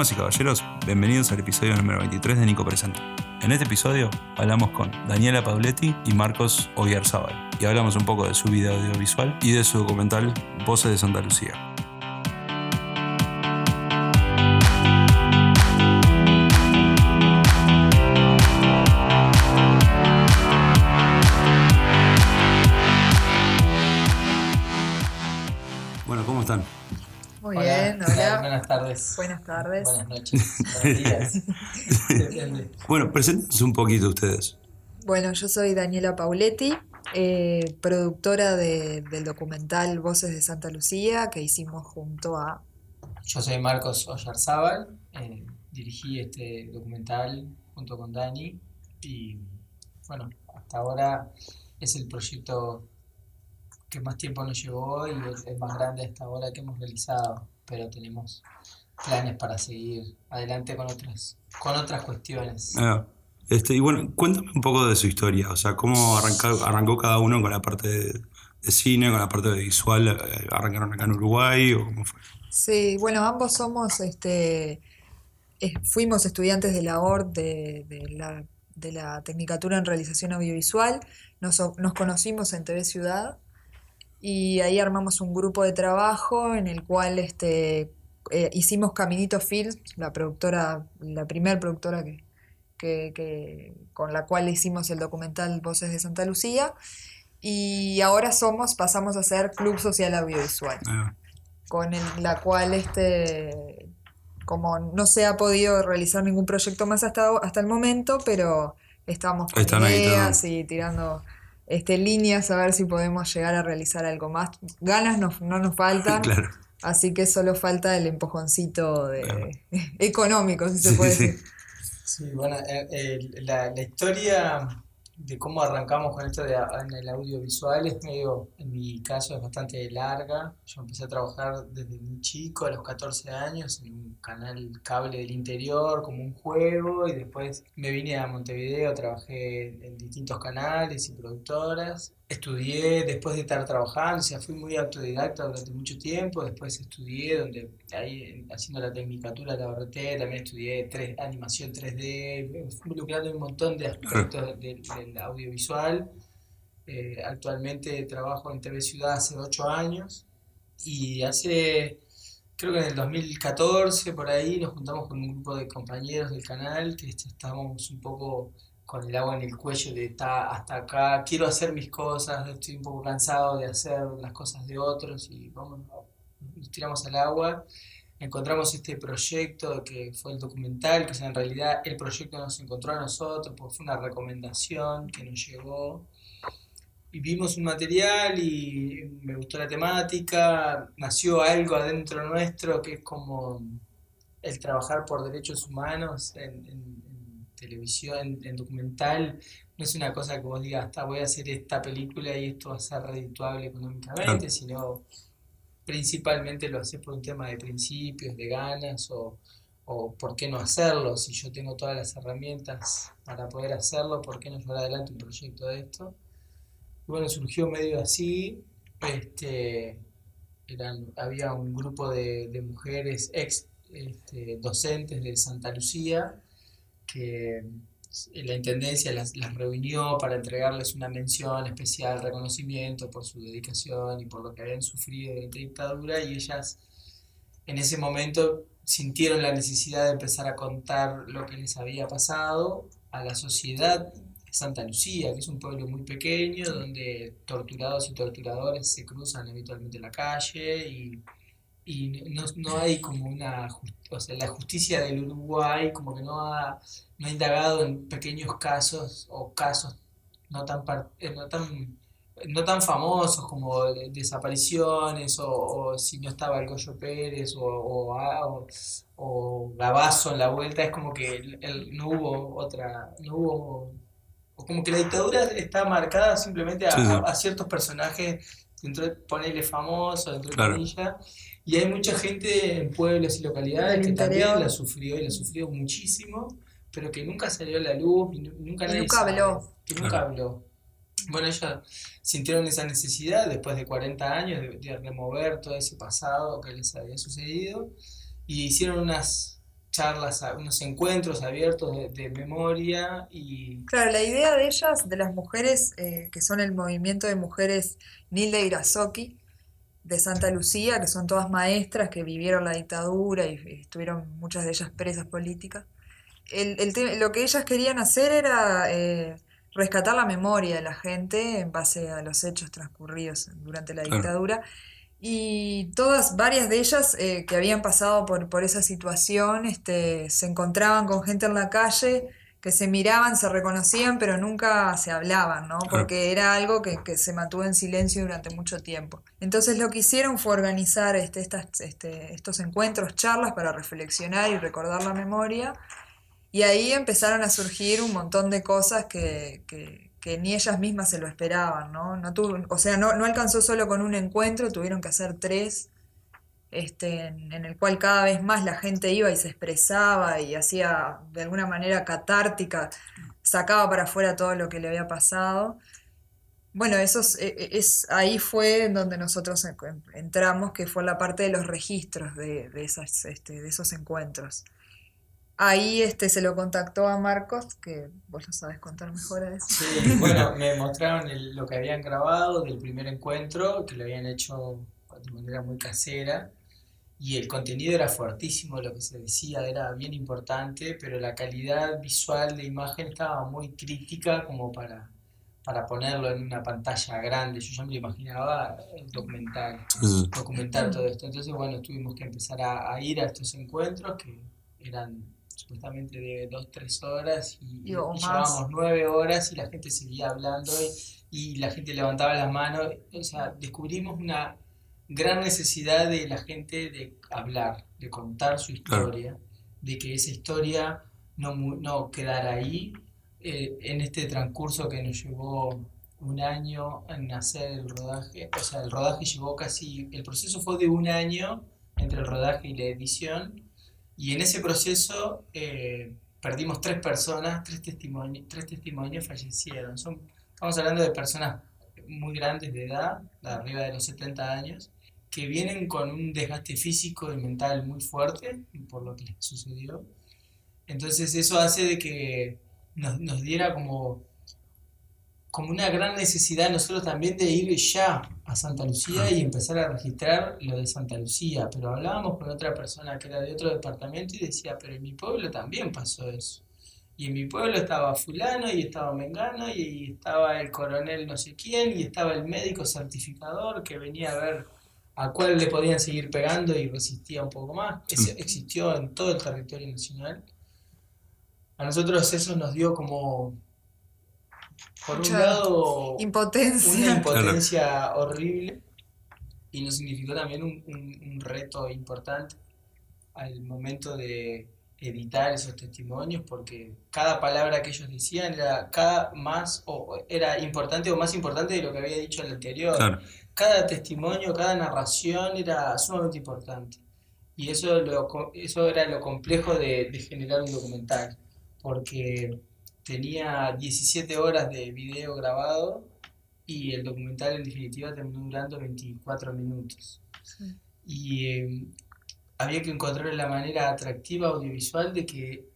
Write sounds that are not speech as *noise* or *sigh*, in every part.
Damas y caballeros, bienvenidos al episodio número 23 de Nico Presenta. En este episodio hablamos con Daniela Pauletti y Marcos Oyarzábal y hablamos un poco de su vida audiovisual y de su documental Voces de Santa Lucía. Tardes. Buenas tardes. Buenas noches. Buenos *laughs* días. Bueno, preséntense un poquito ustedes. Bueno, yo soy Daniela Pauletti, eh, productora de- del documental Voces de Santa Lucía que hicimos junto a... Yo soy Marcos Oyarzábal. eh, dirigí este documental junto con Dani. Y bueno, hasta ahora es el proyecto que más tiempo nos llevó y el, el más grande hasta ahora que hemos realizado. Pero tenemos planes para seguir adelante con otras, con otras cuestiones. Ah, este, y bueno, cuéntame un poco de su historia, o sea, cómo arrancó, arrancó cada uno con la parte de, de cine, con la parte de visual, eh, arrancaron acá en Uruguay o cómo fue. Sí, bueno, ambos somos, este, eh, fuimos estudiantes de la ORT de, de la, de la Tecnicatura en Realización Audiovisual, nos, o- nos conocimos en TV Ciudad y ahí armamos un grupo de trabajo en el cual este, eh, hicimos Caminito Films, la productora, la primer productora que, que- que- con la cual hicimos el documental Voces de Santa Lucía y ahora somos, pasamos a ser Club Social Audiovisual Ah, con el- la cual este como no se ha podido realizar ningún proyecto más hasta, hasta el momento, pero estamos con Están ideas y tirando este, líneas a ver si podemos llegar a realizar algo más. Ganas no, no nos faltan, *laughs* claro. Así que solo falta el empujoncito de, Claro. *laughs* económico, si se Sí, puede sí. decir. Sí, bueno, eh, eh, la, la historia de cómo arrancamos con esto de, en el audiovisual es medio, en mi caso, es bastante larga. Yo empecé a trabajar desde muy chico, a los 14 años, en un canal cable del interior, como un juego, y después me vine a Montevideo, trabajé en distintos canales y productoras. Estudié después de estar trabajando, o sea, fui muy autodidacta durante mucho tiempo. Después estudié, donde ahí haciendo la tecnicatura de la ORT, también estudié tres, animación 3D, me fui involucrando un montón de aspectos del, del audiovisual. Eh, actualmente trabajo en TV Ciudad hace ocho años y hace, creo que en el 2014 por ahí nos juntamos con un grupo de compañeros del canal que est- estábamos un poco con el agua en el cuello de "Ta, hasta acá, quiero hacer mis cosas, estoy un poco cansado de hacer las cosas de otros y vamos, nos tiramos al agua. Encontramos este proyecto que fue el documental, que en realidad el proyecto nos encontró a nosotros, porque fue una recomendación que nos llegó. Y vimos un material y me gustó la temática, nació algo adentro nuestro que es como el trabajar por derechos humanos televisión, en, en documental, no es una cosa que vos digas, hasta voy a hacer esta película y esto va a ser redituable económicamente, Claro. sino principalmente lo haces por un tema de principios, de ganas o, o por qué no hacerlo. Si yo tengo todas las herramientas para poder hacerlo, ¿por qué no llevar adelante un proyecto de esto? Y bueno, surgió medio así. Este, eran, había un grupo de, de mujeres ex este, docentes de Santa Lucía que la Intendencia las, las reunió para entregarles una mención especial, reconocimiento por su dedicación y por lo que habían sufrido durante la dictadura y ellas en ese momento sintieron la necesidad de empezar a contar lo que les había pasado a la sociedad de Santa Lucía, que es un pueblo muy pequeño donde torturados y torturadores se cruzan habitualmente en la calle y, y no, no hay como una, o sea, la justicia del Uruguay como que no ha, no ha indagado en pequeños casos o casos no tan, eh, no tan, no tan famosos como de- desapariciones o, o si no estaba el Goyo Pérez o, o, o- Gabazo en la vuelta, es como que el- el- no hubo otra, no hubo, o como que la dictadura está marcada simplemente a, Sí, sí. a- a ciertos personajes, dentro de, ponele famosos, dentro de Claro. comillas, y hay mucha gente en pueblos y localidades que también la sufrió y la sufrió muchísimo, pero que nunca salió a la luz y nu- nunca Y nadie nunca sabe, habló. que nunca Claro. habló. Bueno, ellos sintieron esa necesidad después de 40 años de, de remover todo ese pasado que les había sucedido y hicieron unas charlas, unos encuentros abiertos de, memoria y... Claro, la idea de ellas, de las mujeres, eh, que son el movimiento de mujeres Nilde Irasoki, de Santa Lucía, que son todas maestras que vivieron la dictadura y, estuvieron muchas de ellas presas políticas. El, lo que ellas querían hacer era eh, rescatar la memoria de la gente en base a los hechos transcurridos durante la dictadura. Y todas, varias de ellas eh, que habían pasado por, por esa situación, este, se encontraban con gente en la calle que se miraban, se reconocían, pero nunca se hablaban, ¿no? Porque era algo que, se mantuvo en silencio durante mucho tiempo. Entonces lo que hicieron fue organizar este, estas, este, estos encuentros, charlas para reflexionar y recordar la memoria. Y ahí empezaron a surgir un montón de cosas que, que, ni ellas mismas se lo esperaban, ¿no? no o sea, no, no alcanzó solo con un encuentro, tuvieron que hacer tres este, en, el cual cada vez más la gente iba y se expresaba y hacía de alguna manera catártica, sacaba para afuera todo lo que le había pasado. Bueno, eso es, e, e, ahí fue donde nosotros entramos, que fue la parte de los registros de, esas, este, de esos encuentros. Ahí este, se lo contactó a Marcos, que vos lo sabes contar mejor a eso. Sí, bueno, me mostraron lo que habían grabado del primer encuentro, que lo habían hecho de manera muy casera y el contenido era fuertísimo, lo que se decía era bien importante, pero la calidad visual de imagen estaba muy crítica como para, para ponerlo en una pantalla grande. Yo ya me lo imaginaba documental, documentar todo esto. Entonces, bueno, tuvimos que empezar a, ir a estos encuentros que eran supuestamente de dos, tres horas y, llevábamos nueve horas y la gente seguía hablando y, y la gente levantaba las manos. O sea, descubrimos una gran necesidad de la gente de hablar, de contar su historia, de que esa historia no, no quedara ahí. Eh, en este transcurso que nos llevó un año en hacer el rodaje, o sea, el rodaje llevó casi, el proceso fue de un año entre el rodaje y la edición, y en ese proceso eh, perdimos tres personas, tres testimonios, tres testimonios fallecieron. Son, estamos hablando de personas muy grandes de edad, de arriba de los 70 años, que vienen con un desgaste físico y mental muy fuerte por lo que les sucedió. Entonces eso hace de que nos, nos diera como, como una gran necesidad nosotros también de ir ya a Santa Lucía y empezar a registrar lo de Santa Lucía. Pero hablábamos con otra persona que era de otro departamento y decía, pero en mi pueblo también pasó eso. Y en mi pueblo estaba fulano y estaba Mengano y estaba el coronel no sé quién y estaba el médico certificador que venía a ver a cuál le podían seguir pegando y resistía un poco más. Eso existió en todo el territorio nacional. A nosotros eso nos dio como, por un lado, impotencia. una impotencia horrible y nos significó también un, un, reto importante al momento de editar esos testimonios porque cada palabra que ellos decían era cada más o era importante o más importante de lo que había dicho el anterior cada testimonio, cada narración era sumamente importante. Y eso, lo, eso era lo complejo de, generar un documental, porque tenía 17 horas de video grabado y el documental en definitiva terminó durando 24 minutos. Y eh, había que encontrar la manera atractiva audiovisual de que,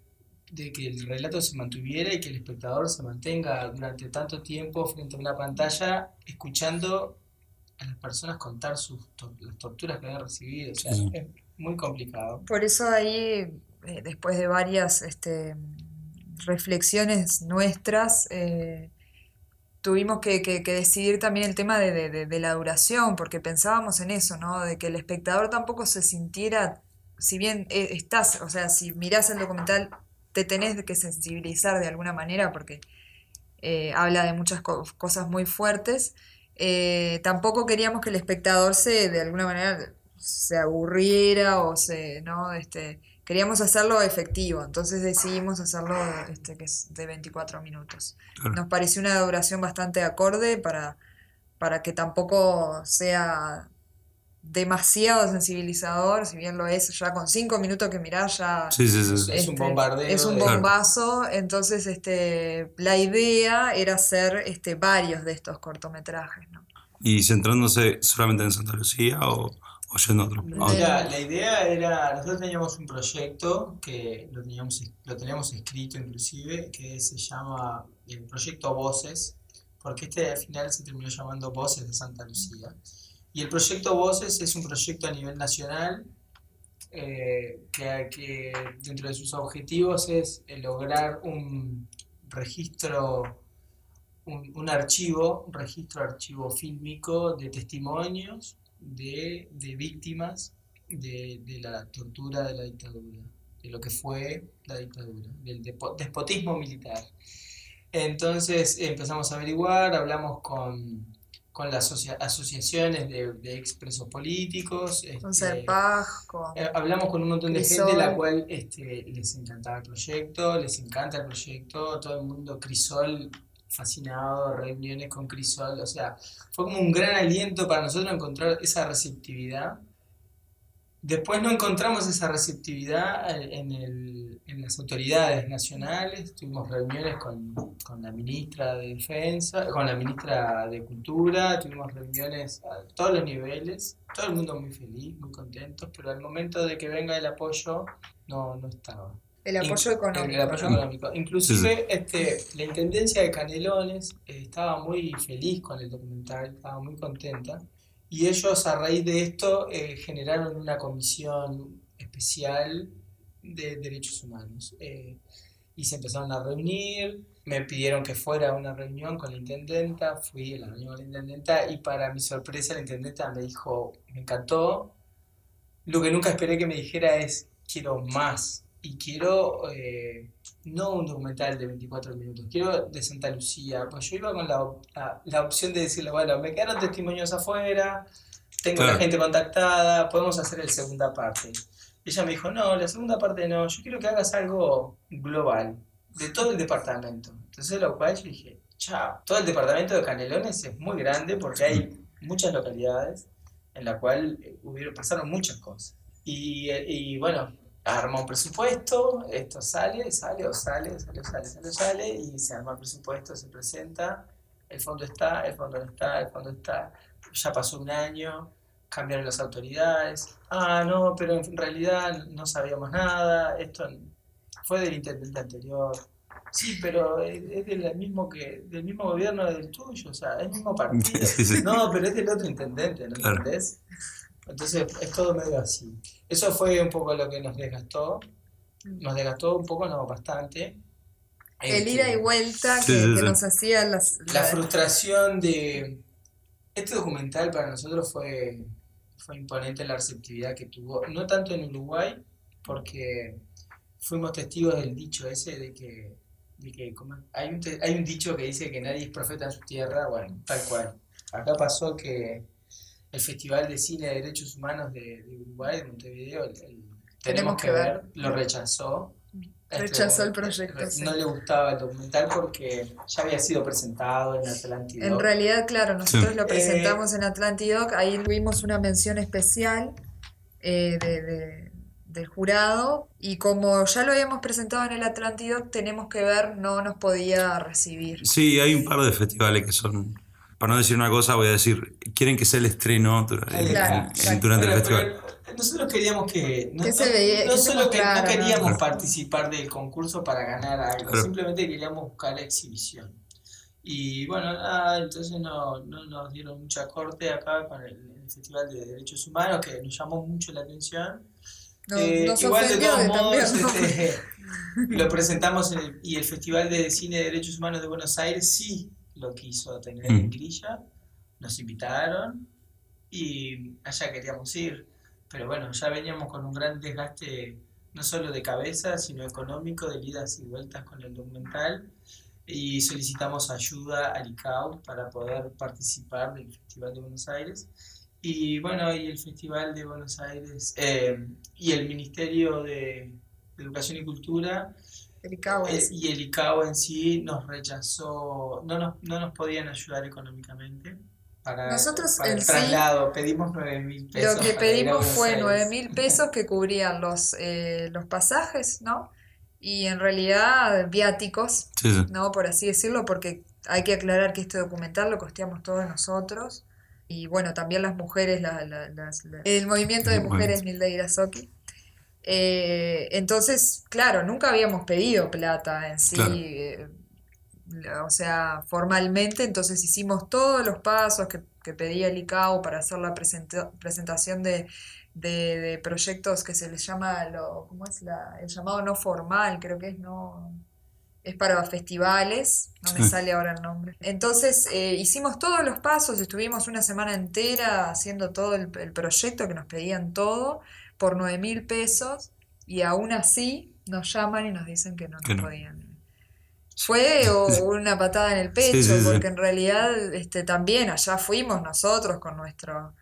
de que el relato se mantuviera y que el espectador se mantenga durante tanto tiempo frente a una pantalla escuchando a las personas contar sus las torturas que habían recibido. O sea, es muy complicado. Por eso ahí, eh, después de varias este, reflexiones nuestras, eh, tuvimos que, decidir también el tema de, la duración, porque pensábamos en eso, ¿no? De que el espectador tampoco se sintiera, si bien eh, estás, o sea, si mirás el documental, te tenés que sensibilizar de alguna manera, porque habla de muchas cosas muy fuertes eh, tampoco queríamos que el espectador se, de alguna manera, se aburriera o se, ¿no? Este, queríamos hacerlo efectivo, entonces decidimos hacerlo este, que es de 24 minutos. Nos pareció una duración bastante acorde para, para que tampoco sea demasiado sensibilizador, si bien lo es, ya con cinco minutos que mirás ya es un este, bombardeo. Es un bombazo, entonces este, la idea era hacer este, varios de estos cortometrajes. ¿no? ¿Y centrándose solamente en Santa Lucía o, o yendo a otro? a otro? Mira, la idea era, nosotros teníamos un proyecto que lo teníamos, lo teníamos escrito inclusive, que se llama el proyecto Voces, porque este al final se terminó llamando Voces de Santa Lucía. Y el proyecto Voces es un proyecto a nivel nacional eh, que, dentro de sus objetivos es eh, lograr un registro, un, archivo, un registro archivo fílmico de testimonios de, de víctimas de, de la tortura de la dictadura, de lo que fue la dictadura, del despotismo militar. Entonces empezamos a averiguar, hablamos con, con las asocia- asociaciones de, de expresos políticos, este, con... eh, Hablamos con un montón de Crisol. gente, la cual este, les encantaba el proyecto, les encanta el proyecto, todo el mundo, Crisol, fascinado, reuniones con Crisol, o sea, fue como un gran aliento para nosotros encontrar esa receptividad. Después no encontramos esa receptividad en, el- en las autoridades nacionales, tuvimos reuniones con, con la ministra de Defensa, con la ministra de Cultura, tuvimos reuniones a todos los niveles, todo el mundo muy feliz, muy contentos, pero al momento de que venga el apoyo, no, no estaba. El apoyo económico. El, apoyo económico. Inclusive este, la Intendencia de Canelones eh, estaba muy feliz con el documental, estaba muy contenta. Y ellos a raíz de esto eh, generaron una comisión especial de derechos humanos. eh, y se empezaron a reunir, me pidieron que fuera a una reunión con la intendenta, fui a la reunión con la intendenta y para mi sorpresa la intendenta me dijo, me encantó, lo que nunca esperé que me dijera es, quiero más. Y quiero eh, no un documental de 24 minutos, quiero de Santa Lucía. Pues yo iba con la, la, la opción de decirle, bueno, me quedaron testimonios afuera, tengo la Claro. gente contactada, podemos hacer la segunda parte. Y ella me dijo, no, la segunda parte no, yo quiero que hagas algo global, de todo el departamento. Entonces lo cual yo dije, chao, todo el departamento de Canelones es muy grande porque hay muchas localidades en la cual eh, hubieron, pasaron muchas cosas. Y, eh, y bueno, arma un presupuesto, esto sale, sale o sale, sale, sale, sale, sale, y se arma el presupuesto, se presenta, el fondo está, el fondo no está, el fondo está, ya pasó un año, cambiaron las autoridades, ah, no, pero en realidad no sabíamos nada, esto fue del intendente anterior. Sí, pero es del mismo que del mismo gobierno del tuyo, o sea, es el mismo partido. *laughs* No, pero es del otro intendente, ¿no Claro. entendés? Entonces es todo medio así. Eso fue un poco lo que nos desgastó. Nos desgastó un poco, no, bastante. El Este, ida y vuelta Sí, que, sí, que sí. nos hacía las... La la- frustración de... Este documental para nosotros fue, fue imponente la receptividad que tuvo, no tanto en Uruguay, porque fuimos testigos del dicho ese de que, de que hay, un, hay un dicho que dice que nadie es profeta en su tierra, bueno, tal cual. Acá pasó que el Festival de Cine de Derechos Humanos de, de Uruguay, de Montevideo, el- el Tenemos que ver, lo rechazó. Rechazó el Este, proyecto, re- sí. No le gustaba el documental porque ya había sido presentado en Atlántida. En realidad, claro, nosotros Sí. lo Eh, presentamos en Atlantidoc, ahí tuvimos una mención especial eh, de- de- del jurado y como ya lo habíamos presentado en el Atlantidoc, tenemos que ver, no nos podía recibir. Sí, hay un par de festivales que son. Para no decir una cosa, voy a decir. Quieren que sea el estreno dur- Ahí en- Claro, exacto. durante el festival. pero nosotros queríamos que. No, Que no- veía- no que solo que no queríamos Claro. participar del concurso para ganar algo, Claro. simplemente queríamos buscar la exhibición. Y bueno, nada, entonces no, no nos dieron mucha corte acá con el, el Festival de Derechos Humanos, que nos llamó mucho la atención. No- Eh, igual de todos modos, este, *laughs* lo presentamos en el, y el Festival de Cine de Derechos Humanos de Buenos Aires sí lo quiso tener en Mm. grilla, nos invitaron y allá queríamos ir, pero bueno, ya veníamos con un gran desgaste no solo de cabeza, sino económico, de idas y vueltas con el documental y solicitamos ayuda al ICAO para poder participar del Festival de Buenos Aires. Y bueno, y el Festival de Buenos Aires eh, y el Ministerio de Educación y Cultura El ICAO eh, es- y el ICAO en sí nos rechazó, no nos, no nos podían ayudar económicamente para, Nosotros para en el sí, traslado. Pedimos 9 mil pesos. Lo que pedimos fue Aires. 9 mil pesos que cubrían los, eh, los pasajes, ¿no? Y en realidad viáticos, Sí, sí. ¿no? Por así decirlo, porque hay que aclarar que este documental lo costeamos todos nosotros. y bueno, también las mujeres, la- la- las- la- el movimiento de mujeres. Nilda Irasoki. Eh, entonces, claro, nunca habíamos pedido plata en sí, Claro. eh, o sea, formalmente, entonces hicimos todos los pasos que, que pedía el ICAO para hacer la presenta- presentación de, de- de proyectos que se les llama, lo, ¿cómo es la, el llamado no formal? Creo que es no, es para festivales, no me Sí. sale ahora el nombre. Entonces eh, hicimos todos los pasos, estuvimos una semana entera haciendo todo el, el proyecto que nos pedían todo por 9 mil pesos y aún así nos llaman y nos dicen que no nos Que no. podían. Fue *laughs* o- una patada en el pecho, Sí, sí, sí. porque en realidad este, también allá fuimos nosotros con nuestro,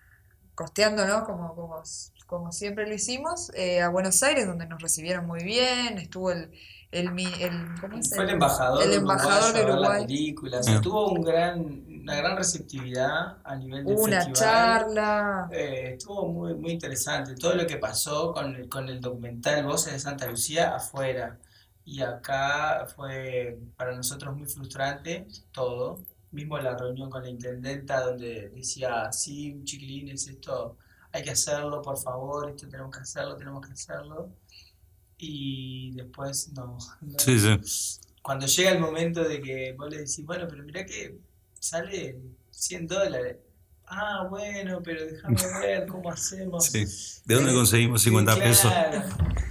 costeando, ¿no? Como, como, como siempre lo hicimos, eh, a Buenos Aires, donde nos recibieron muy bien, estuvo el, el, mi- el- ¿cómo es? Fue el embajador, el embajador de uruguayo la Uruguay. película. O sea, Ah. tuvo un gran, una gran receptividad a nivel Hubo una festival. charla. Eh, estuvo muy, muy interesante todo lo que pasó con el, con el documental Voces de Santa Lucía afuera. Y acá fue para nosotros muy frustrante todo. Mismo la reunión con la intendenta donde decía, sí, chiquilines, esto hay que hacerlo, por favor, esto tenemos que hacerlo, tenemos que hacerlo. Y después no, no- Sí, sí. cuando llega el momento de que vos le decís, bueno, pero mirá que sale 100 dólares. Ah, bueno, pero déjame *laughs* ver cómo hacemos. Sí. ¿De dónde Eh, conseguimos 50 sí, pesos?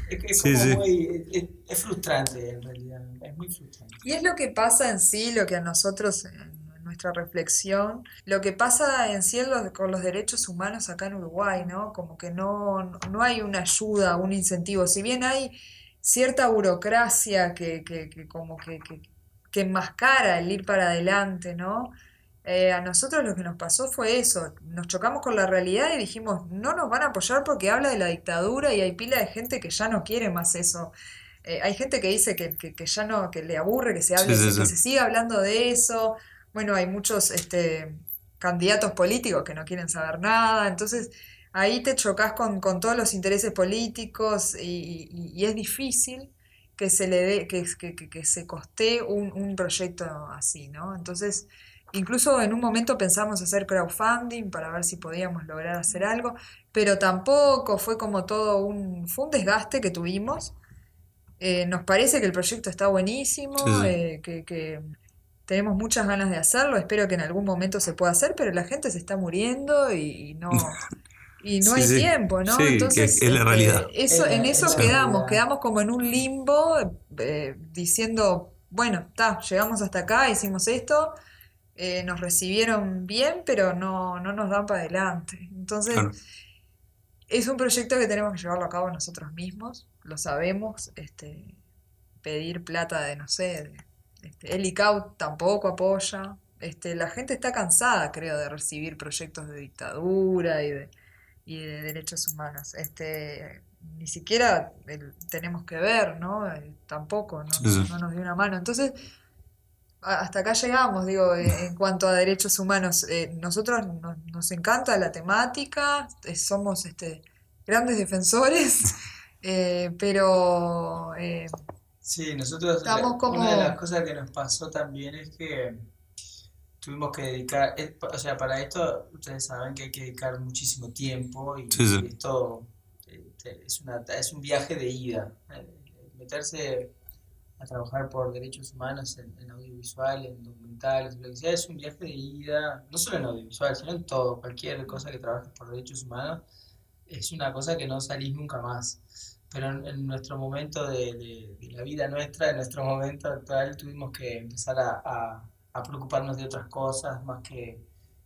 Es que es Sí, muy, es, es frustrante en realidad, es muy frustrante. Y es lo que pasa en sí, lo que a nosotros, en nuestra reflexión, lo que pasa en sí con los derechos humanos acá en Uruguay, ¿no? Como que no, no hay una ayuda, un incentivo. Si bien hay cierta burocracia que, que, que como que, que, que enmascara el ir para adelante, ¿no? Eh, a nosotros lo que nos pasó fue eso, nos chocamos con la realidad y dijimos, no nos van a apoyar porque habla de la dictadura y hay pila de gente que ya no quiere más eso. Eh, hay gente que dice que, que- que ya no, que le aburre que se hable, Sí, sí, que se siga hablando de eso. Bueno, hay muchos este, candidatos políticos que no quieren saber nada, entonces ahí te chocas con, con todos los intereses políticos y, y- y es difícil que se le dé, que, que, que- que se costee un, un proyecto así, ¿no? Entonces, incluso en un momento pensamos hacer crowdfunding para ver si podíamos lograr hacer algo, pero tampoco fue como todo un, fue un desgaste que tuvimos. Eh, nos parece que el proyecto está buenísimo, Sí, eh, que, que tenemos muchas ganas de hacerlo, espero que en algún momento se pueda hacer, pero la gente se está muriendo y, y no, *laughs* y no Sí, hay sí. tiempo, ¿no? Sí, Entonces, es la este, realidad. eso, en es eso quedamos, quedamos como en un limbo, eh, diciendo, bueno, está, llegamos hasta acá, hicimos esto, eh, nos recibieron bien, pero no, no nos dan para adelante. Entonces, Claro. es un proyecto que tenemos que llevarlo a cabo nosotros mismos, lo sabemos, este, pedir plata de, no sé, de- este, el ICAO tampoco apoya, este, la gente está cansada, creo, de recibir proyectos de dictadura y de, y de derechos humanos. Este, ni siquiera el- tenemos que ver, ¿no? Eh, tampoco, no, Sí, sí. no nos dio una mano. Entonces, hasta acá llegamos, digo, eh, en cuanto a derechos humanos. Eh, nosotros nos, nos encanta la temática, eh, somos este, grandes defensores, *laughs* eh, pero eh, Sí, nosotros, Estamos la- como- una de las cosas que nos pasó también es que tuvimos que dedicar, es- o sea, para esto ustedes saben que hay que dedicar muchísimo tiempo y Sí, sí. esto eh, te- es una, es un viaje de ida. Eh, Meterse a trabajar por derechos humanos en, en audiovisual, en documentales, lo que sea, es un viaje de ida, no solo en audiovisual, sino en todo, cualquier cosa que trabajes por derechos humanos, es una cosa que no salís nunca más. Pero en, en nuestro momento de, de- de la vida nuestra, en nuestro momento actual, tuvimos que empezar a, a- a preocuparnos de otras cosas, más que,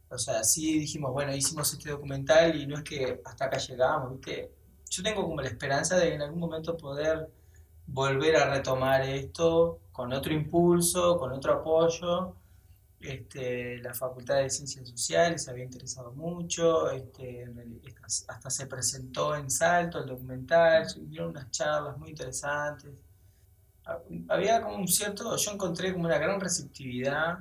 o sea, sí dijimos, bueno, hicimos este documental y no es que hasta acá llegamos, ¿viste? Yo tengo como la esperanza de en algún momento poder volver a retomar esto con otro impulso, con otro apoyo. Este, la Facultad de Ciencias Sociales se había interesado mucho, este, hasta, se presentó en Salto el documental, hubieron unas charlas muy interesantes. Ha- Había como un cierto, yo encontré como una gran receptividad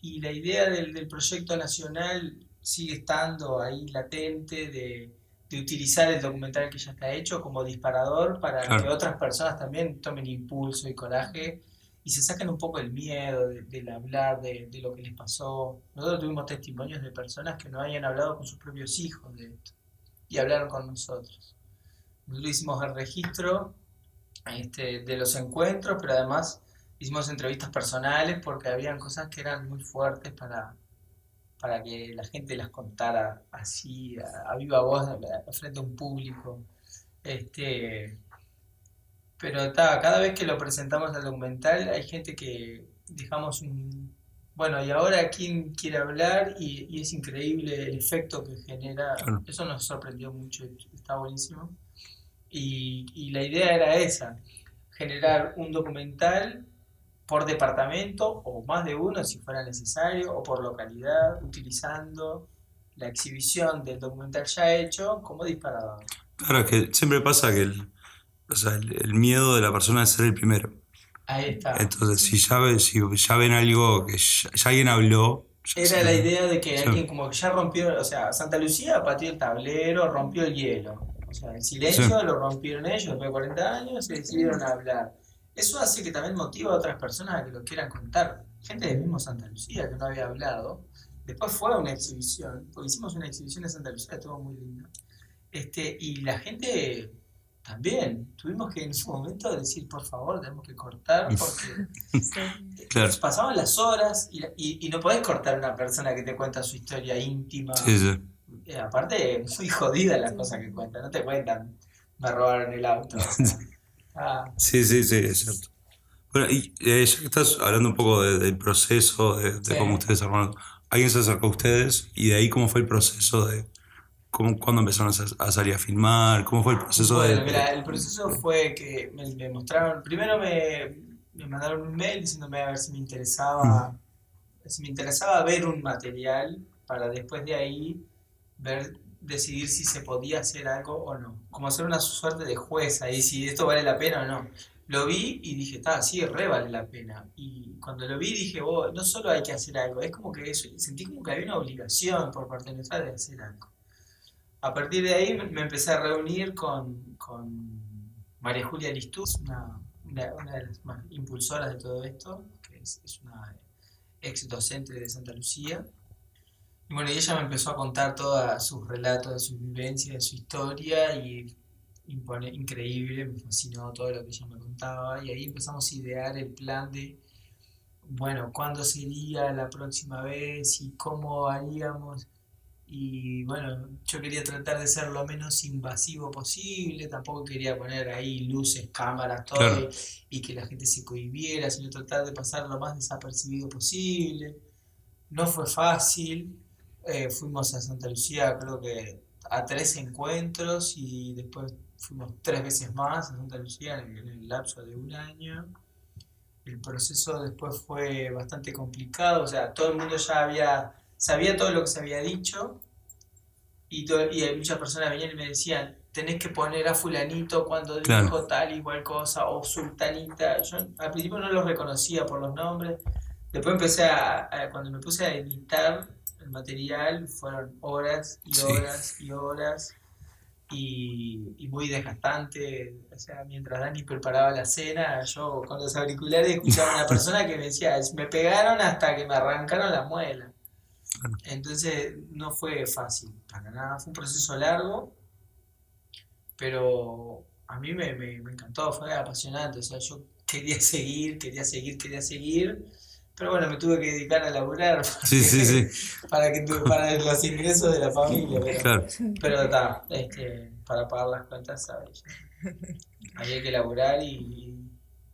y la idea del, del proyecto nacional sigue estando ahí latente de, de utilizar el documental que ya está hecho como disparador para Claro. que otras personas también tomen impulso y coraje y se saquen un poco el miedo de- del hablar de, de lo que les pasó. Nosotros tuvimos testimonios de personas que no habían hablado con sus propios hijos de esto y hablaron con nosotros. Nosotros hicimos el registro este, de los encuentros, pero además hicimos entrevistas personales porque habían cosas que eran muy fuertes para, para que la gente las contara así, a, a viva voz, frente a un público. Este, pero ta, cada vez que lo presentamos al documental hay gente que dejamos un... Bueno, y ahora quién quiere hablar y, y es increíble el efecto que genera. Eso nos sorprendió mucho, está buenísimo. Y, y la idea era esa, generar un documental por departamento o más de uno si fuera necesario, o por localidad, utilizando la exhibición del documental ya hecho como disparador. Claro, es que siempre pasa que el, o sea, el, el miedo de la persona es ser el primero. Ahí está. Entonces, si ya, ve- si ya ven algo que ya, ya alguien habló, ya Era se- la idea de que Sí. alguien como que ya rompió, o sea, Santa Lucía pateó el tablero, rompió el hielo. O sea, el silencio Sí. lo rompieron ellos después de 40 años y decidieron hablar. Eso hace que también motiva a otras personas a que lo quieran contar. Gente del mismo Santa Lucía que no había hablado. Después fue a una exhibición, porque hicimos una exhibición en Santa Lucía, estuvo muy linda. Este, y la gente también, tuvimos que en su momento decir, por favor, tenemos que cortar porque *laughs* Sí. Claro. pasaban las horas y, y, y no podés cortar a una persona que te cuenta su historia íntima. Sí, sí. Eh, aparte, muy jodida las cosas que cuentan. No te cuentan, me robaron el auto. *laughs* Ah, Sí, sí, sí, es cierto. Bueno, y eh, ya que estás hablando un poco de- del proceso, de, de Sí. cómo ustedes armaron, alguien se acercó a ustedes y de ahí cómo fue el proceso de cómo, cuándo empezaron a, sa- a salir a filmar, cómo fue el proceso bueno, de... mira, el proceso fue que me, me mostraron, primero me, me mandaron un mail diciéndome a ver si me interesaba, si me interesaba ver un material para después de ahí ver, decidir si se podía hacer algo o no. Como hacer una suerte de juez ahí, si esto vale la pena o no. Lo vi y dije, está, sí, re vale la pena. Y cuando lo vi dije, oh, no solo hay que hacer algo, es como que eso, sentí como que había una obligación por parte nuestra de hacer algo. A partir de ahí me empecé a reunir con, con María Julia Listuz, una, una- una de las más impulsoras de todo esto, que es, es una ex docente de Santa Lucía. Y bueno, y ella me empezó a contar todos sus relatos de su vivencia, de su historia, y impone- increíble, me fascinó todo lo que ella me contaba, y ahí empezamos a idear el plan de, bueno, cuándo sería la próxima vez y cómo haríamos. Y bueno, yo quería tratar de ser lo menos invasivo posible, tampoco quería poner ahí luces, cámaras, todo, Claro. y, y que la gente se cohibiera, sino tratar de pasar lo más desapercibido posible. No fue fácil, eh, fuimos a Santa Lucía creo que a tres encuentros y después fuimos tres veces más a Santa Lucía en el, en el lapso de un año. El proceso después fue bastante complicado, o sea, todo el mundo ya había, sabía todo lo que se había dicho y, to- y muchas personas venían y me decían, tenés que poner a fulanito cuando Claro. dijo tal y cual cosa, o sultanita. Yo al principio no los reconocía por los nombres, después empecé a, a- cuando me puse a editar el material, fueron horas y Sí. horas y horas. Y, y muy desgastante, o sea, mientras Dani preparaba la cena, yo con los auriculares escuchaba a una *laughs* persona que me decía, me pegaron hasta que me arrancaron la muela. Entonces no fue fácil, para nada, fue un proceso largo, pero a mí me, me, me encantó, fue apasionante, o sea, yo quería seguir, quería seguir, quería seguir, pero bueno, me tuve que dedicar a laburar *laughs* Sí, sí, sí, para, que tu- para los ingresos de la familia, pero, claro. pero está, este, para pagar las cuentas, ¿sabes? Había que laburar y...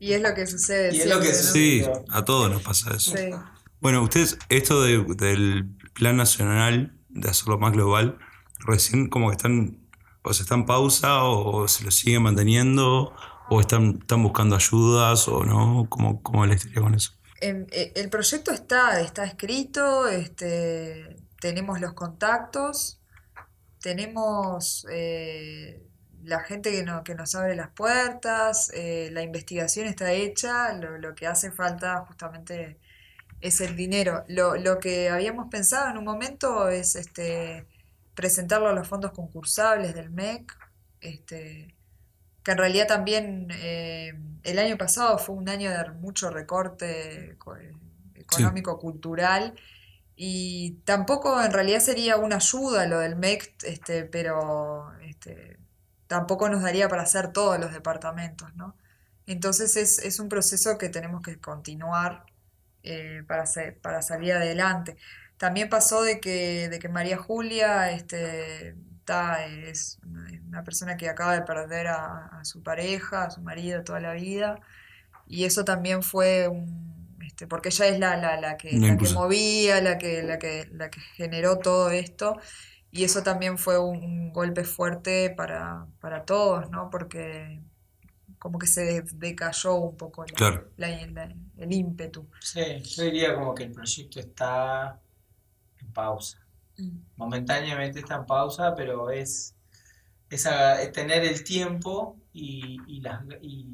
Y es lo que sucede Y es lo que ¿no? Sí, a todos nos pasa eso. Sí. Bueno, ustedes, esto de- del plan nacional, de hacerlo más global, recién como que están, o se están en pausa, o, se lo siguen manteniendo, o están, están buscando ayudas, o no, ¿cómo, cómo es la historia con eso? Eh, El proyecto está, está escrito, este, tenemos los contactos, tenemos eh, la gente que, no- que nos abre las puertas, eh, la investigación está hecha, lo, lo que hace falta justamente es el dinero. Lo, lo que habíamos pensado en un momento es este, presentarlo a los fondos concursables del MEC, este, que en realidad también eh, el año pasado fue un año de mucho recorte co- económico, cultural, y tampoco en realidad sería una ayuda lo del MEC, este, pero este, tampoco nos daría para hacer todos los departamentos, ¿no? Entonces es, es un proceso que tenemos que continuar eh, para, para salir adelante. También pasó de que, de que María Julia este, está, es una persona que acaba de perder a, a su pareja, a su marido toda la vida, y eso también fue un, este, porque ella es la, la, la que, la movía, la que, la que, la que generó todo esto, y eso también fue un, un golpe fuerte para, para todos, ¿no? Porque como que se decayó un poco la- Claro. la- la- el ímpetu. Sí, yo diría como que el proyecto está en pausa. Momentáneamente está en pausa, pero es, es, es tener el tiempo y, y las, y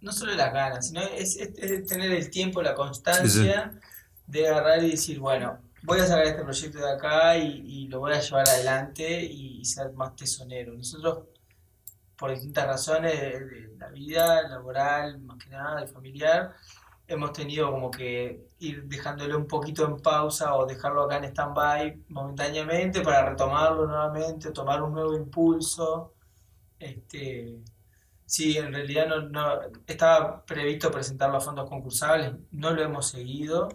no solo las ganas, sino es, es- es tener el tiempo, la constancia de agarrar y decir, bueno, voy a sacar este proyecto de acá y, y lo voy a llevar adelante y, ser más tesonero. Nosotros, por distintas razones de, de la vida laboral, más que nada, y familiar, hemos tenido como que ir dejándolo un poquito en pausa o dejarlo acá en stand-by momentáneamente para retomarlo nuevamente, tomar un nuevo impulso. Este, sí, en realidad no, no estaba previsto presentarlo a fondos concursables, no lo hemos seguido.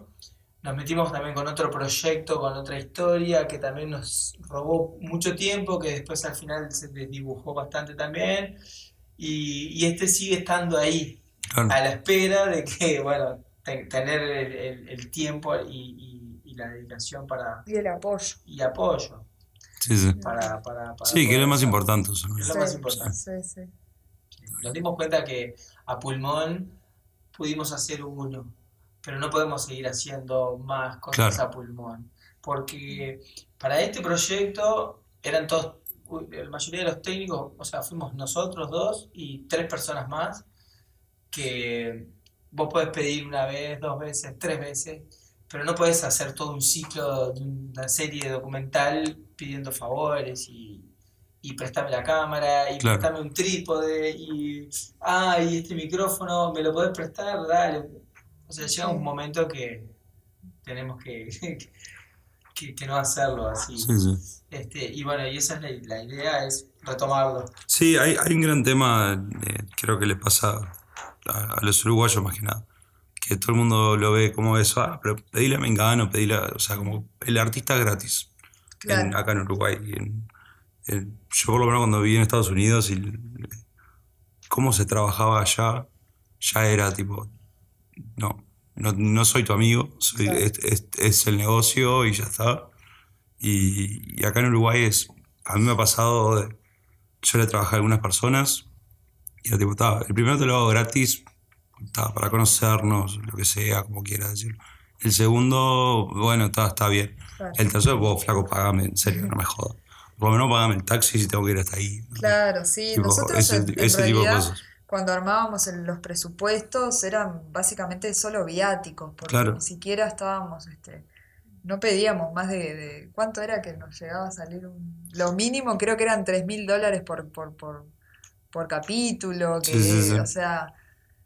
Nos metimos también con otro proyecto, con otra historia que también nos robó mucho tiempo, que después al final se desdibujó bastante también. Y, y este sigue estando ahí, Claro. a la espera de que, bueno, te- tener el, el- el tiempo y, y- y la dedicación para, Y el apoyo. y apoyo Sí, sí. para, para, para Sí, que es lo más importante. eso. Es lo Sí, más importante. sí, sí. Nos dimos cuenta que a pulmón pudimos hacer uno, pero no podemos seguir haciendo más cosas Claro. a pulmón, porque para este proyecto eran todos, uy, la mayoría de los técnicos, o sea, fuimos nosotros dos y tres personas más, que vos podés pedir una vez, dos veces, tres veces, pero no podés hacer todo un ciclo de una serie documental pidiendo favores y, y préstame la cámara y Claro. préstame un trípode y, ah, y este micrófono, ¿me lo podés prestar? Dale. O sea, llega un momento que tenemos que, *laughs* que, que no hacerlo así. Sí, sí. Este, y bueno, y esa es la, la idea, es retomarlo. Sí, hay, hay un gran tema, eh, creo que le pasa a, a los uruguayos más que nada, que todo el mundo lo ve como eso, ah, pero pedile a Mengano, pedile, o sea, como el artista gratis, en- Claro. acá en Uruguay. en- en- yo por lo menos cuando viví en Estados Unidos y cómo se trabajaba allá, ya era tipo, no, no, no soy tu amigo, soy, Claro. es, es- es el negocio y ya está. Y, y acá en Uruguay es, a mí me ha pasado de, yo le trabajé a algunas personas y era tipo, "Ta, el primero te lo hago gratis, ta, para conocernos, lo que sea, como quieras decirlo. El segundo, bueno, está, está bien. Claro. El tercero, vos, flaco, pagame, en serio, no me jodas. Por lo menos pagame el taxi si tengo que ir hasta ahí. Claro, sí. Tipo, Nosotros ese, en, en ese tipo de realidad, cosas. cuando armábamos el- los presupuestos, eran básicamente solo viáticos, porque Claro. ni siquiera estábamos, este, no pedíamos más de, de- ¿cuánto era que nos llegaba a salir un, lo mínimo creo que eran tres mil dólares por, por, por, por capítulo, que, Sí, sí, sí. o sea,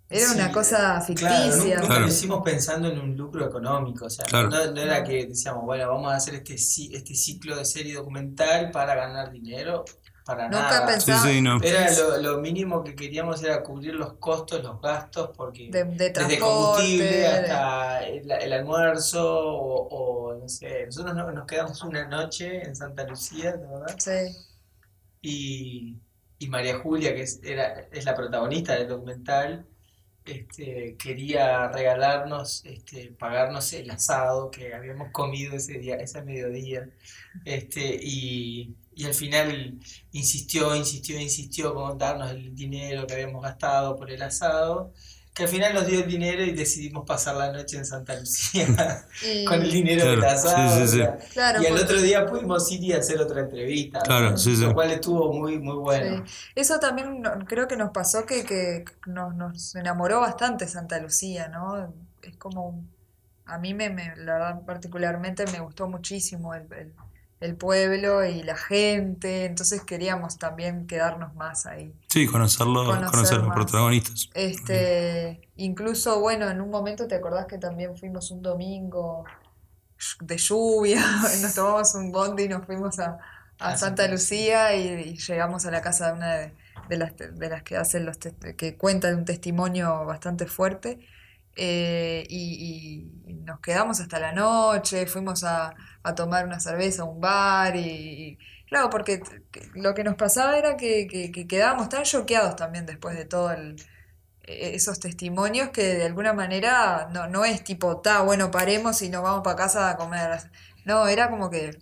era Sí, una cosa Claro, ficticia. nunca, nunca Claro. lo hicimos pensando en un lucro económico, o sea, Claro. no, no era que decíamos, bueno, vamos a hacer este, este ciclo de serie documental para ganar dinero, para Nunca nada. Sí, pensaba sí, no. Era lo, lo mínimo que queríamos era cubrir los costos, los gastos, porque de, de desde combustible de- hasta el, el almuerzo o, o, no sé, nosotros no- nos quedamos una noche en Santa Lucía, ¿de verdad? sí, y, y María Julia, que es, era, es la protagonista del documental, este, quería regalarnos, este, pagarnos el asado que habíamos comido ese día, ese mediodía. Este, y, y al final insistió, insistió, insistió con darnos el dinero que habíamos gastado por el asado, que al final nos dio el dinero y decidimos pasar la noche en Santa Lucía *laughs* y- con el dinero del Claro, sí, sí, o sí. sea, claro, y al porque- otro día pudimos ir y hacer otra entrevista, Claro, sí, sí. lo cual estuvo muy, muy bueno. Sí. Eso también no- creo que nos pasó que, que nos, nos enamoró bastante Santa Lucía, ¿no? Es como, un- a mí me, me- la verdad particularmente me gustó muchísimo el, el- el pueblo y la gente, entonces queríamos también quedarnos más ahí. Sí, conocerlo, Conocer los protagonistas. Este, incluso, bueno, en un momento te acordás que también fuimos un domingo de lluvia, *laughs* nos tomamos un bondi y nos fuimos a, a Ah, Santa. Lucía y, y llegamos a la casa de una de, de las, de las que hacen los que cuentan un testimonio bastante fuerte. Eh, y, nos quedamos hasta la noche, fuimos a, a tomar una cerveza a un bar y, claro, porque lo que nos pasaba era que, que, que quedábamos tan choqueados también después de todo eh, esos testimonios que de alguna manera no, no es tipo, ta, bueno, paremos y nos vamos para casa a comer. No, era como que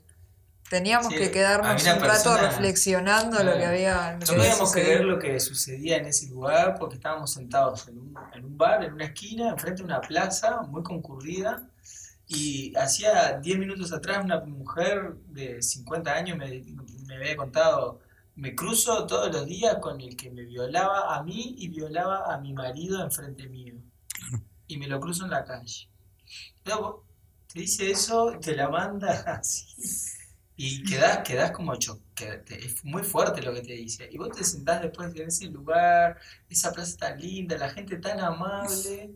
teníamos Sí, que quedarnos un rato reflexionando lo que había. lo No que podíamos creer lo que sucedía en ese lugar porque estábamos sentados en un, en un bar, en una esquina, enfrente de una plaza muy concurrida. Y hacía 10 minutos atrás una mujer de 50 años me, me había contado, me cruzo todos los días con el que me violaba a mí y violaba a mi marido enfrente mío. Y me lo cruzo en la calle. Luego, te dice eso, te la manda *laughs* así. Y quedás, quedás como cho- que es muy fuerte lo que te dice. Y vos te sentás después en ese lugar, esa plaza tan linda, la gente tan amable.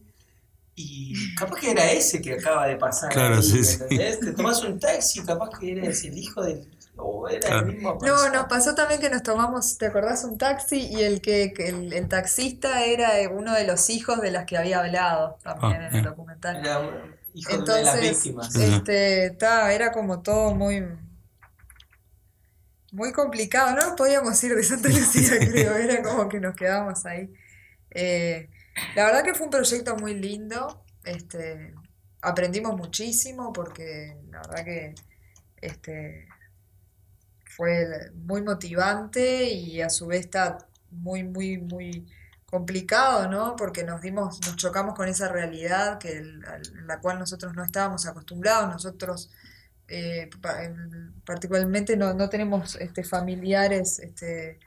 Y capaz que era ese que acaba de pasar. Claro, ahí, sí, ¿me sí. entendés? Te tomás un taxi, capaz que eres el hijo del. O era Claro. el mismo No, nos pasó también que nos tomamos, ¿te acordás? Un taxi y el que que el, el taxista era eh, uno de los hijos de las que había hablado también Ah, en el documental. Era hijo de una de las Entonces, víctimas. Este, ta, era como todo muy, muy complicado. No nos podíamos ir de Santa Lucía, *laughs* creo. Era como que nos quedábamos ahí. Eh, la verdad que fue un proyecto muy lindo. Este, aprendimos muchísimo porque la verdad que este, fue muy motivante y a su vez está muy, muy, muy complicado, ¿no? Porque nos dimos, nos chocamos con esa realidad que el- en la cual nosotros no estábamos acostumbrados, nosotros eh, pa- en- particularmente no, no tenemos este, familiares este,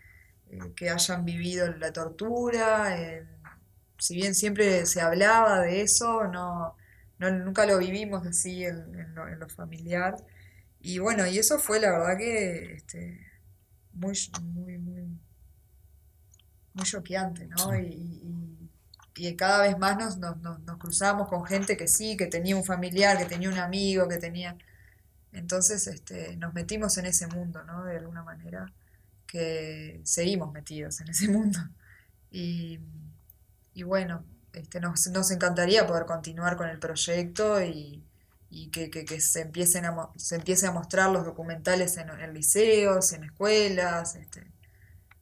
eh, que hayan vivido la tortura, eh, si bien siempre se hablaba de eso, no, no- nunca lo vivimos así en, en lo, en lo familiar. Y bueno, y eso fue la verdad que este, muy, muy, muy, muy choqueante, ¿no? Sí. Y, y- y cada vez más nos, nos, nos, nos cruzamos con gente que sí, que tenía un familiar, que tenía un amigo, que tenía... Entonces este, nos metimos en ese mundo, ¿no? De alguna manera, que seguimos metidos en ese *laughs* mundo. Y, y bueno, este, nos, nos encantaría poder continuar con el proyecto y, y que, que- que se empiecen a, se empiece a mostrar los documentales en, en liceos, en escuelas, este,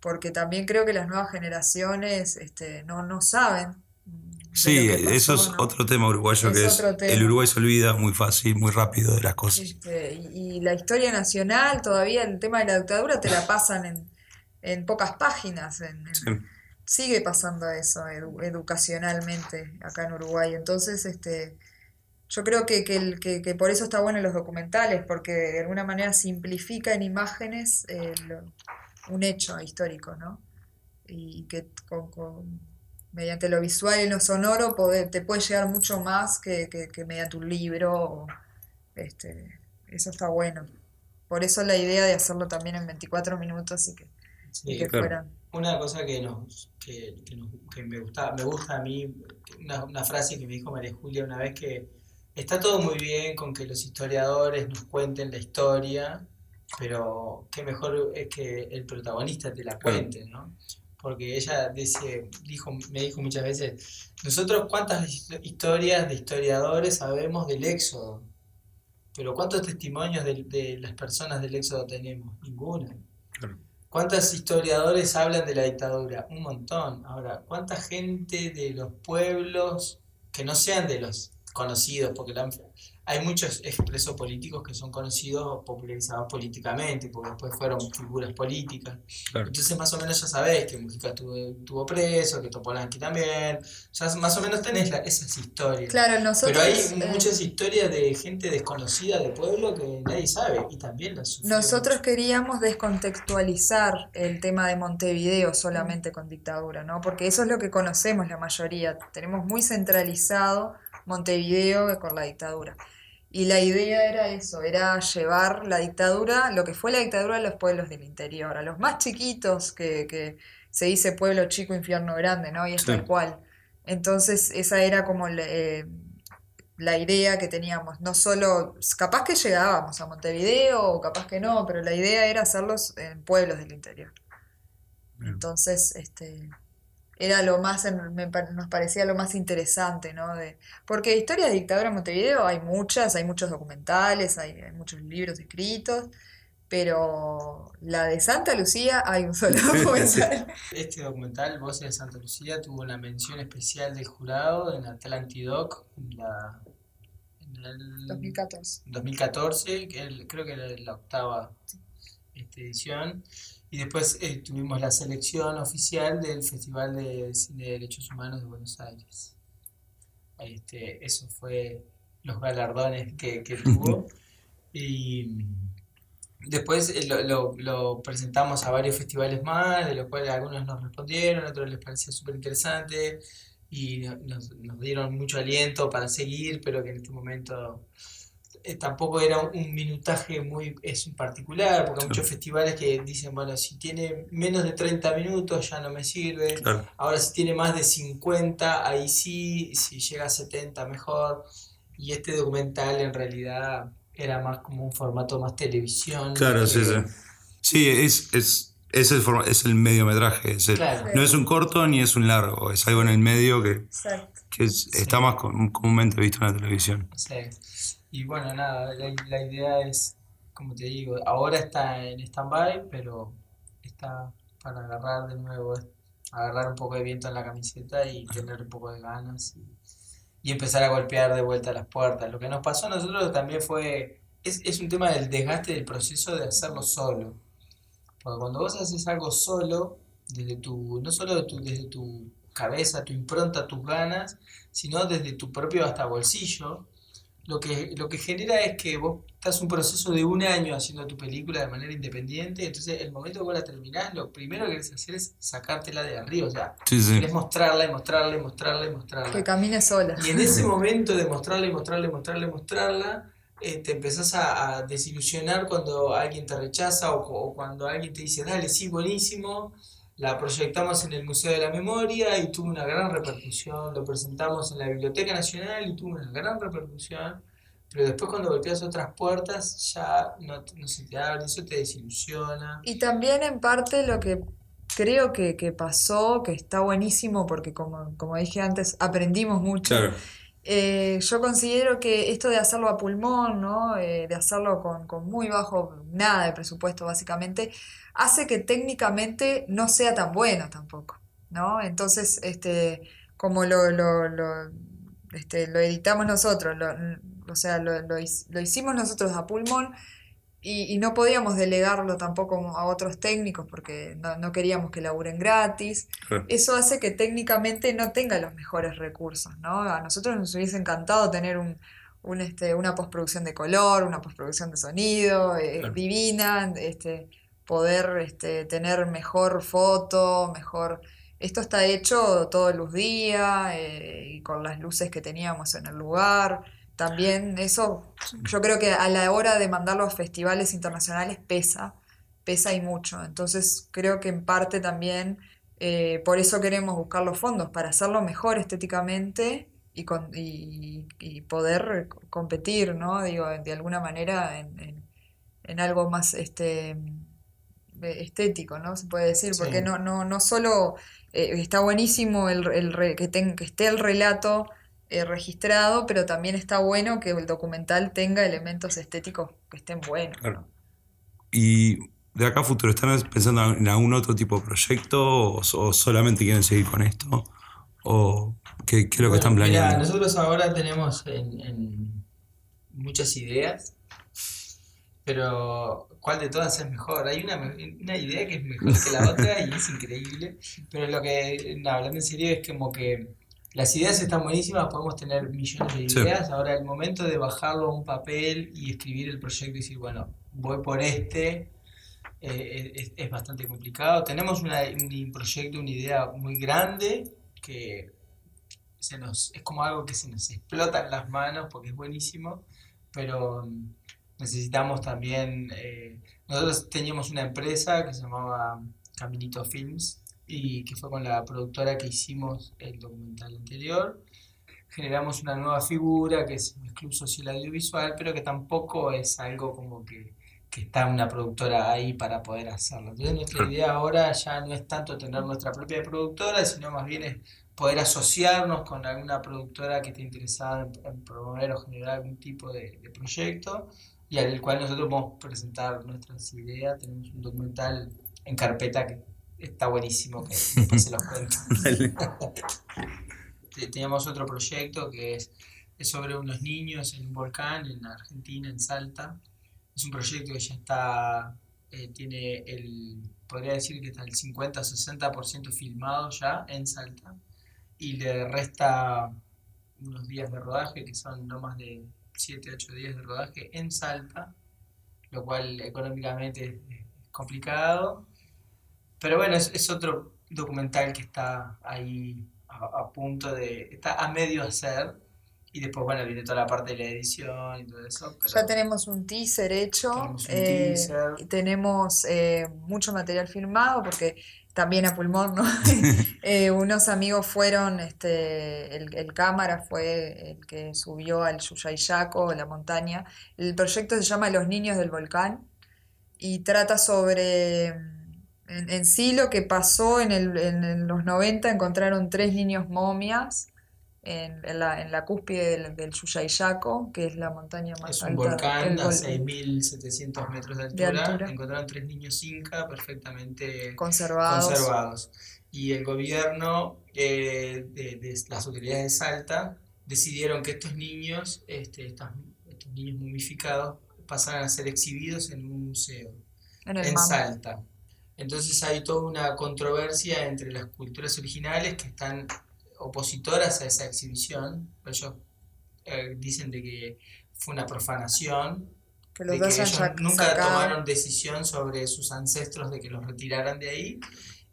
porque también creo que las nuevas generaciones este, no, no saben Sí, eso es ¿no? otro tema uruguayo Es que es el Uruguay se olvida muy fácil, muy rápido de las cosas. Este, y, y la historia nacional, todavía el tema de la dictadura te la pasan en, en pocas páginas. en- en- Sí. sigue pasando eso edu- educacionalmente acá en Uruguay. Entonces, este, yo creo que, que, el- que- que por eso está bueno los documentales, porque de alguna manera simplifica en imágenes el- un hecho histórico, ¿no? Y que con, con- mediante lo visual y lo sonoro te puede llegar mucho más que, que- que mediante un libro. o, este, eso está bueno. Por eso la idea de hacerlo también en 24 minutos y que, y Sí, que claro. fueran. Una cosa que, nos, que, que nos- que me gusta, me gusta a mí, una, una frase que me dijo María Julia una vez que está todo muy bien con que los historiadores nos cuenten la historia, pero qué mejor es que el protagonista te la cuente, ¿no? Porque ella dice, dijo, me dijo muchas veces, nosotros cuántas his- historias de historiadores sabemos del éxodo, pero ¿cuántos testimonios de, de las personas del éxodo tenemos? Ninguna. Claro. ¿Cuántos historiadores hablan de la dictadura? Un montón. Ahora, ¿cuánta gente de los pueblos que no sean de los conocidos? Porque la- hay muchos expresos políticos que son conocidos, popularizados políticamente, porque después fueron figuras políticas. Claro. Entonces, más o menos ya sabés que Mujica estuvo preso, que Topolansky también. Ya más o menos tenés la- esas historias. Claro, nosotros, Pero hay eh, muchas historias de gente desconocida de pueblo que nadie sabe y también las nosotros mucho. queríamos descontextualizar el tema de Montevideo solamente con dictadura, ¿no? Porque eso es lo que conocemos la mayoría. Tenemos muy centralizado Montevideo con la dictadura. Y la idea era eso, era llevar la dictadura, lo que fue la dictadura a los pueblos del interior, a los más chiquitos, que, que se dice pueblo chico, infierno grande, ¿no? Y es Sí. tal cual. Entonces, esa era como la, eh, la idea que teníamos. No solo, capaz que llegábamos a Montevideo, o capaz que no, pero la idea era hacerlos en pueblos del interior. Bien. Entonces, este, era lo más, en- me nos parecía lo más interesante, ¿no? De, porque historias de dictadura en Montevideo hay muchas, hay muchos documentales, hay, hay muchos libros escritos, pero la de Santa Lucía hay un solo *laughs* documental. Este documental, Voces de Santa Lucía, tuvo una mención especial del jurado en Atlantidoc en, la, en el 2014. 2014, que el- creo que era la octava este, edición. Y después eh, tuvimos la selección oficial del Festival de Cine de Derechos Humanos de Buenos Aires. Este, eso fue los galardones que, que tuvo. *laughs* Y después eh, lo, lo- lo presentamos a varios festivales más, de los cuales algunos nos respondieron, otros les parecía súper interesante y no- nos, nos dieron mucho aliento para seguir, pero que en este momento eh, tampoco era un, un minutaje muy es un particular, porque hay muchos festivales que dicen, bueno, si tiene menos de 30 minutos ya no me sirve, Claro. ahora si tiene más de 50, ahí sí, si llega a 70 mejor, y este documental en realidad era más como un formato más televisión. Claro, sí, que- sí. Sí, es, es, es, el, forma- es el mediometraje. es el- Claro. no es un corto ni es un largo, es algo en el medio que, Exacto. que es- está más com- comúnmente visto en la televisión. Sí. Y bueno, nada, la, idea es, como te digo, ahora está en stand-by, pero está para agarrar de nuevo, agarrar un poco de viento en la camiseta y tener un poco de ganas y, empezar a golpear de vuelta las puertas. Lo que nos pasó a nosotros también fue, es, es un tema del desgaste del proceso de hacerlo solo. Porque cuando vos haces algo solo, desde tu, no solo desde tu cabeza, tu impronta, tus ganas, sino desde tu propio hasta bolsillo, lo que, lo que genera es que vos estás un proceso de un año haciendo tu película de manera independiente, entonces el momento que vos la terminás, lo primero que querés hacer es sacártela de arriba, o sea, Sí, sí. querés mostrarla y mostrarla y mostrarla y mostrarla. Que camine sola. Y en ese *laughs* momento de mostrarla y mostrarla y mostrarla y mostrarla, eh, te empezás a, a desilusionar cuando alguien te rechaza o, o cuando alguien te dice, dale, sí, buenísimo. La proyectamos en el Museo de la Memoria y tuvo una gran repercusión. Lo presentamos en la Biblioteca Nacional y tuvo una gran repercusión. Pero después cuando golpeas otras puertas ya no, no se te abre, eso te desilusiona. Y también en parte lo que creo que, que pasó, que está buenísimo, porque como, como dije antes, aprendimos mucho. Claro. Eh, yo considero que esto de hacerlo a pulmón, ¿no? Eh, de hacerlo con, muy bajo, nada de presupuesto básicamente, hace que técnicamente no sea tan bueno tampoco, ¿no? Entonces, este, como lo, este, lo editamos nosotros, o sea, lo hicimos nosotros a pulmón y, y no podíamos delegarlo tampoco a otros técnicos porque no, no queríamos que laburen gratis Claro. eso hace que técnicamente no tenga los mejores recursos, ¿no? A nosotros nos hubiese encantado tener un, un, este, una postproducción de color, una postproducción de sonido eh, Claro. divina, este, poder este, tener mejor foto, mejor... Esto está hecho todo luz día eh, y con las luces que teníamos en el lugar. También eso, yo creo que a la hora de mandarlo a festivales internacionales pesa, pesa y mucho. Entonces creo que en parte también eh, por eso queremos buscar los fondos, para hacerlo mejor estéticamente y, con, y, y poder competir, ¿no? Digo, de alguna manera en, en- en algo más este, eh, estético, ¿no? Se puede decir, porque Sí. no, no, no solo eh, está buenísimo el, el que, ten- que esté el relato eh, registrado, pero también está bueno que el documental tenga elementos estéticos que estén buenos, Claro. ¿no? Y de acá a futuro, ¿están pensando en algún otro tipo de proyecto o, o solamente quieren seguir con esto? ¿O qué, qué es lo que están Bueno, mira, planeando? nosotros ahora tenemos en, en muchas ideas, pero ¿cuál de todas es mejor? Hay una, idea que es mejor que la otra y es increíble, pero lo que, no, hablando en serio, es como que las ideas están buenísimas, podemos tener millones de Sí. ideas, ahora el momento de bajarlo a un papel y escribir el proyecto y decir, bueno, voy por este, eh, es, es bastante complicado. Tenemos una- un proyecto, una idea muy grande que se nos, es como algo que se nos explota en las manos porque es buenísimo, pero necesitamos también, eh, nosotros teníamos una empresa que se llamaba Caminito Films y que fue con la productora que hicimos el documental anterior. Generamos una nueva figura que es un club social audiovisual, pero que tampoco es algo como que, que está una productora ahí para poder hacerlo. Entonces nuestra idea ahora ya no es tanto tener nuestra propia productora, sino más bien es poder asociarnos con alguna productora que esté interesada en, promover o generar algún tipo de, de proyecto y al cual nosotros podemos presentar nuestras ideas. Tenemos un documental en carpeta que está buenísimo, que *laughs* se los cuento. Teníamos otro proyecto que es, es, sobre unos niños en un volcán en Argentina, en Salta. Es un proyecto que ya está, eh, tiene el, podría decir que está el 50-60% filmado ya en Salta y le resta unos días de rodaje, que son no más de 7, 8 días de rodaje en Salta, lo cual económicamente es complicado. Pero bueno, es, otro documental que está ahí a, punto de. está a medio hacer. Y después, bueno, viene toda la parte de la edición y todo eso. ya tenemos un teaser hecho. Tenemos, eh, tenemos eh, mucho material filmado porque también a pulmón, ¿no? *laughs* Eh, unos amigos fueron, este, el, cámara fue el que subió al Yuyayaco, la montaña. El proyecto se llama Los Niños del Volcán y trata sobre, en, sí lo que pasó en, el, en los 90, encontraron tres niños momias en, la, en la cúspide del, del Yuyayaco, que es la montaña más alta. Es un volcán a 6.700 metros de altura. Encontraron tres niños inca perfectamente conservados. Y el gobierno eh, de, las autoridades de Salta decidieron que estos niños, este, estos, niños momificados, pasaran a ser exhibidos en un museo en, Salta. Entonces hay toda una controversia entre las culturas originales que están opositoras a esa exhibición, ellos eh, dicen de que fue una profanación, que de que ellos nunca tomaron decisión sobre sus ancestros de que los retiraran de ahí,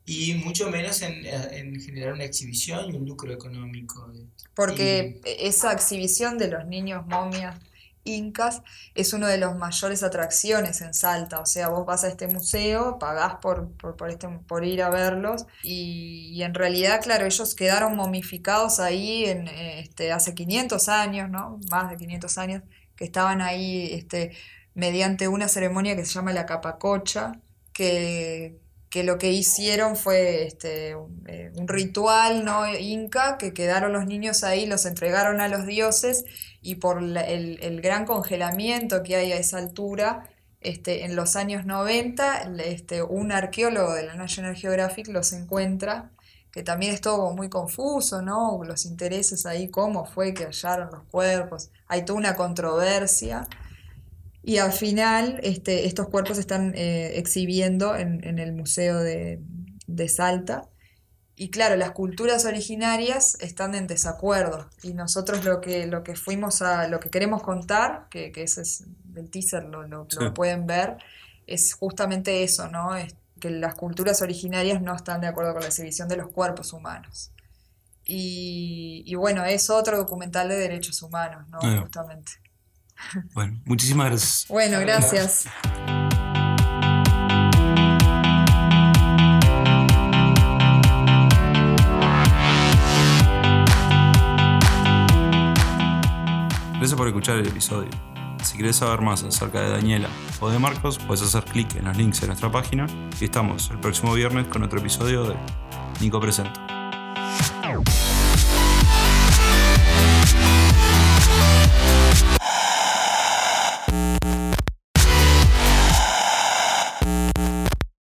y mucho menos en, en generar una exhibición y un lucro económico. Porque esa exhibición de los niños momias incas es una de las mayores atracciones en Salta. O sea, vos vas a este museo, pagás por, por, este, por ir a verlos y, en realidad, claro, ellos quedaron momificados ahí en, este, hace 500 años, ¿no? Más de 500 años, que estaban ahí este, mediante una ceremonia que se llama la capacocha, que, que lo que hicieron fue este, eh, un, ritual ¿no? inca, que quedaron los niños ahí, los entregaron a los dioses y por el, gran congelamiento que hay a esa altura, este, en los años 90, este, un arqueólogo de la National Geographic los encuentra, que también es todo muy confuso, ¿no? Los intereses ahí, cómo fue que hallaron los cuerpos, hay toda una controversia. Y al final este, estos cuerpos están eh, exhibiendo en, el Museo de, de Salta. Y claro, las culturas originarias están en desacuerdo y nosotros lo que, lo que fuimos a, lo que queremos contar, que, que ese es del teaser, lo, lo, pueden ver, es justamente eso, ¿no? Es que las culturas originarias no están de acuerdo con la exhibición de los cuerpos humanos. Y, y bueno, es otro documental de derechos humanos, ¿no? Justamente. Bueno, muchísimas gracias. Bueno, gracias. Gracias por escuchar el episodio. Si quieres saber más acerca de Daniela o de Marcos, puedes hacer clic en los links en nuestra página y estamos el próximo viernes con otro episodio de Nico Presenta.